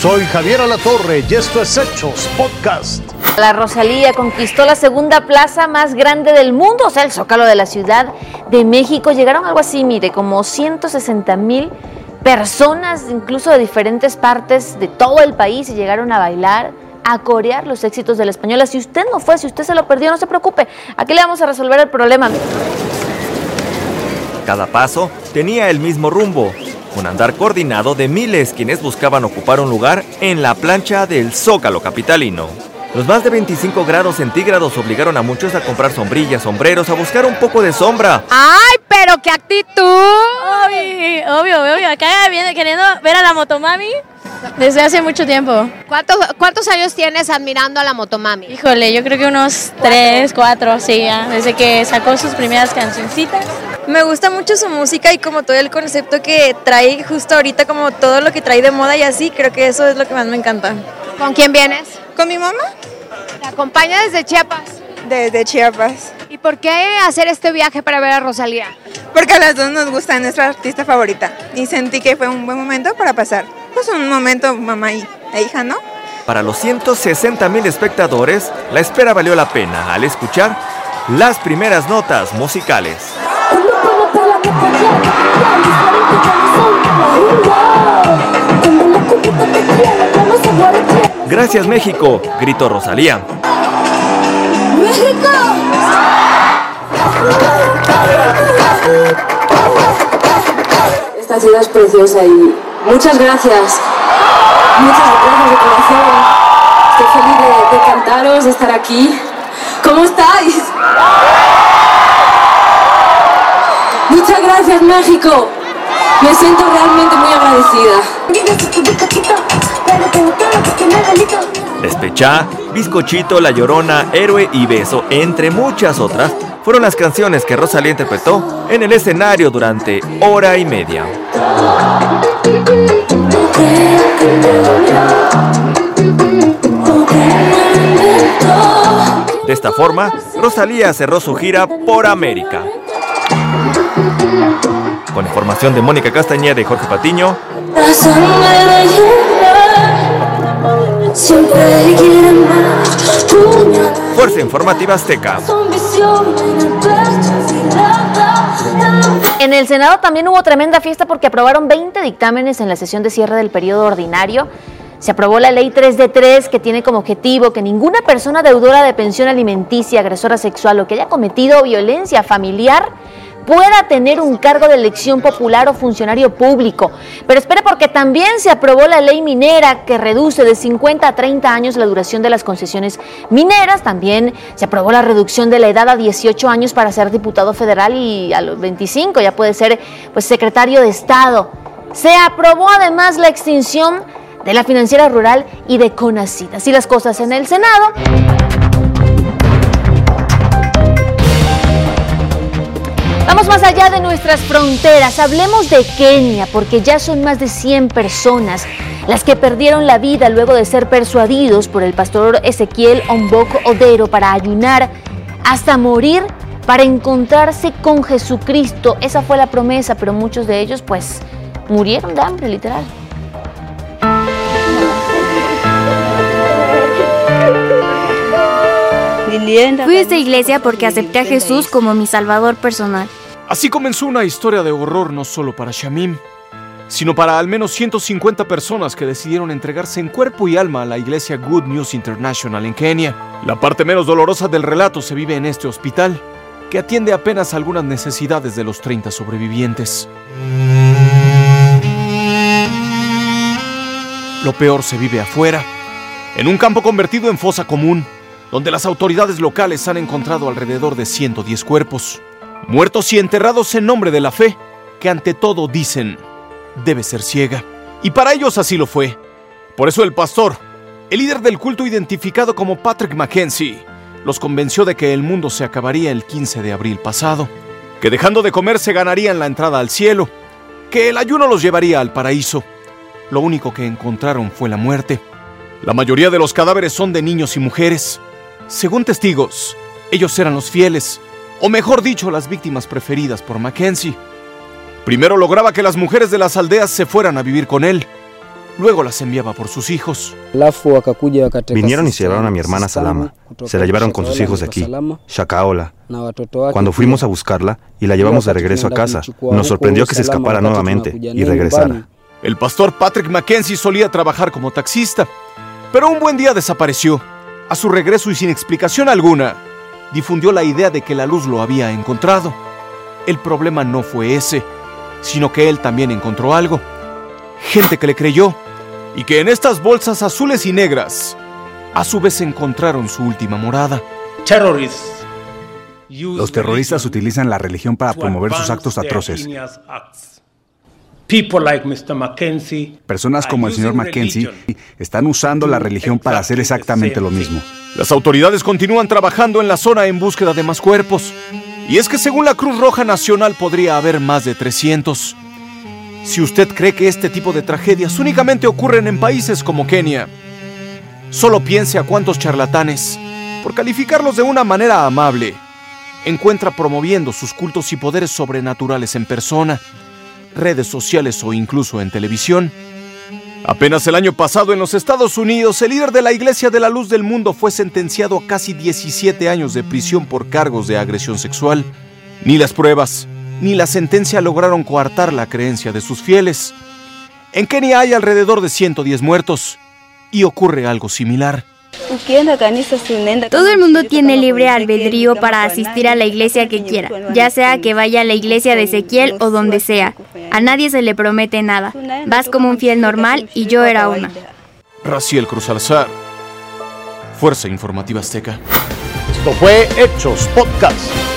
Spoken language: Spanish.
Soy Javier Alatorre y esto es Hechos Podcast. La Rosalía conquistó la segunda plaza más grande del mundo, o sea, el zócalo de la Ciudad de México. Llegaron algo así, mire, como 160 mil personas, incluso de diferentes partes de todo el país, y llegaron a bailar a corear los éxitos de la española. Si usted no fue, si usted se lo perdió, no se preocupe. Aquí le vamos a resolver el problema. Cada paso tenía el mismo rumbo, un andar coordinado de miles quienes buscaban ocupar un lugar en la plancha del Zócalo capitalino. Los más de 25 grados centígrados obligaron a muchos a comprar sombrillas, sombreros, a buscar un poco de sombra. ¡Ay, pero qué actitud! Obvio, obvio, obvio. Acá viene queriendo ver a la motomami desde hace mucho tiempo. ¿Cuántos, ¿Cuántos años tienes admirando a la motomami? Híjole, yo creo que unos 3, 4, sí, ya, desde que sacó sus primeras cancioncitas. Me gusta mucho su música y como todo el concepto que trae justo ahorita, como todo lo que trae de moda y así, creo que eso es lo que más me encanta. ¿Con quién vienes? ¿Con mi mamá? ¿Te acompaña desde Chiapas? Desde Chiapas. ¿Y por qué hacer este viaje para ver a Rosalía? Porque a las dos nos gusta, es nuestra artista favorita. Y sentí que fue un buen momento para pasar. Pues un momento mamá y e hija, ¿no? Para los 160 mil espectadores, la espera valió la pena al escuchar las primeras notas musicales. Gracias México, gritó Rosalía. ¡México! Ciudad es preciosa y muchas gracias. Muchas gracias de corazón. Estoy feliz de, de cantaros, de estar aquí. ¿Cómo estáis? Muchas gracias México. Me siento realmente muy agradecida. Despechá, Bizcochito, La Llorona, Héroe y Beso, entre muchas otras, fueron las canciones que Rosalía interpretó en el escenario durante hora y media. De esta forma, Rosalía cerró su gira por América. Con información de Mónica Castañeda y Jorge Patiño, Fuerza Informativa Azteca. En el Senado también hubo tremenda fiesta porque aprobaron 20 dictámenes en la sesión de cierre del periodo ordinario. Se aprobó la ley 3 de 3 que tiene como objetivo que ninguna persona deudora de pensión alimenticia, agresora sexual o que haya cometido violencia familiar pueda tener un cargo de elección popular o funcionario público. Pero espere porque también se aprobó la ley minera que reduce de 50 a 30 años la duración de las concesiones mineras. También se aprobó la reducción de la edad a 18 años para ser diputado federal y a los 25 ya puede ser pues secretario de Estado. Se aprobó además la extinción de la financiera rural y de CONACYT. Así las cosas en el Senado. Vamos más allá de nuestras fronteras, hablemos de Kenia, porque ya son más de 100 personas las que perdieron la vida luego de ser persuadidos por el pastor Ezequiel Omboko Odero para ayunar hasta morir para encontrarse con Jesucristo. Esa fue la promesa, pero muchos de ellos pues murieron de hambre, literal. Fui a esta iglesia porque acepté a Jesús como mi salvador personal. Así comenzó una historia de horror no solo para Shamim, sino para al menos 150 personas que decidieron entregarse en cuerpo y alma a la iglesia Good News International en Kenia. La parte menos dolorosa del relato se vive en este hospital, que atiende apenas algunas necesidades de los 30 sobrevivientes. Lo peor se vive afuera, en un campo convertido en fosa común, donde las autoridades locales han encontrado alrededor de 110 cuerpos, muertos y enterrados en nombre de la fe, que ante todo dicen debe ser ciega. Y para ellos así lo fue. Por eso el pastor, el líder del culto identificado como Patrick Mackenzie, los convenció de que el mundo se acabaría el 15 de abril pasado, que dejando de comer se ganarían la entrada al cielo, que el ayuno los llevaría al paraíso. Lo único que encontraron fue la muerte. La mayoría de los cadáveres son de niños y mujeres. Según testigos, ellos eran los fieles, o mejor dicho, las víctimas preferidas por Mackenzie. Primero lograba que las mujeres de las aldeas se fueran a vivir con él. luego las enviaba por sus hijos. Vinieron y se llevaron a mi hermana Salama. Se la llevaron con sus hijos de aquí, Shakaola. Cuando fuimos a buscarla y la llevamos de regreso a casa, nos sorprendió que se escapara nuevamente y regresara. El pastor Patrick Mackenzie solía trabajar como taxista, pero un buen día desapareció. A su regreso y sin explicación alguna, difundió la idea de que la luz lo había encontrado. El problema no fue ese, sino que él también encontró algo. Gente que le creyó y que en estas bolsas azules y negras a su vez encontraron su última morada. Los terroristas utilizan la religión para promover sus actos atroces. Personas como el señor Mackenzie están usando la religión para hacer exactamente lo mismo. Las autoridades continúan trabajando en la zona en búsqueda de más cuerpos. Y es que según la Cruz Roja Nacional podría haber más de 300. Si usted cree que este tipo de tragedias únicamente ocurren en países como Kenia, solo piense a cuántos charlatanes, por calificarlos de una manera amable, encuentra promoviendo sus cultos y poderes sobrenaturales en persona, redes sociales o incluso en televisión. Apenas el año pasado en los Estados Unidos, el líder de la Iglesia de la Luz del Mundo fue sentenciado a casi 17 años de prisión por cargos de agresión sexual. Ni las pruebas, ni la sentencia lograron coartar la creencia de sus fieles. En Kenia hay alrededor de 110 muertos y ocurre algo similar. Todo el mundo tiene libre albedrío para asistir a la iglesia que quiera, ya sea que vaya a la iglesia de Ezequiel o donde sea. A nadie se le promete nada. Vas como un fiel normal y yo era una. Raciel Cruz Alzar, Fuerza Informativa Azteca. Esto fue Hechos Podcast.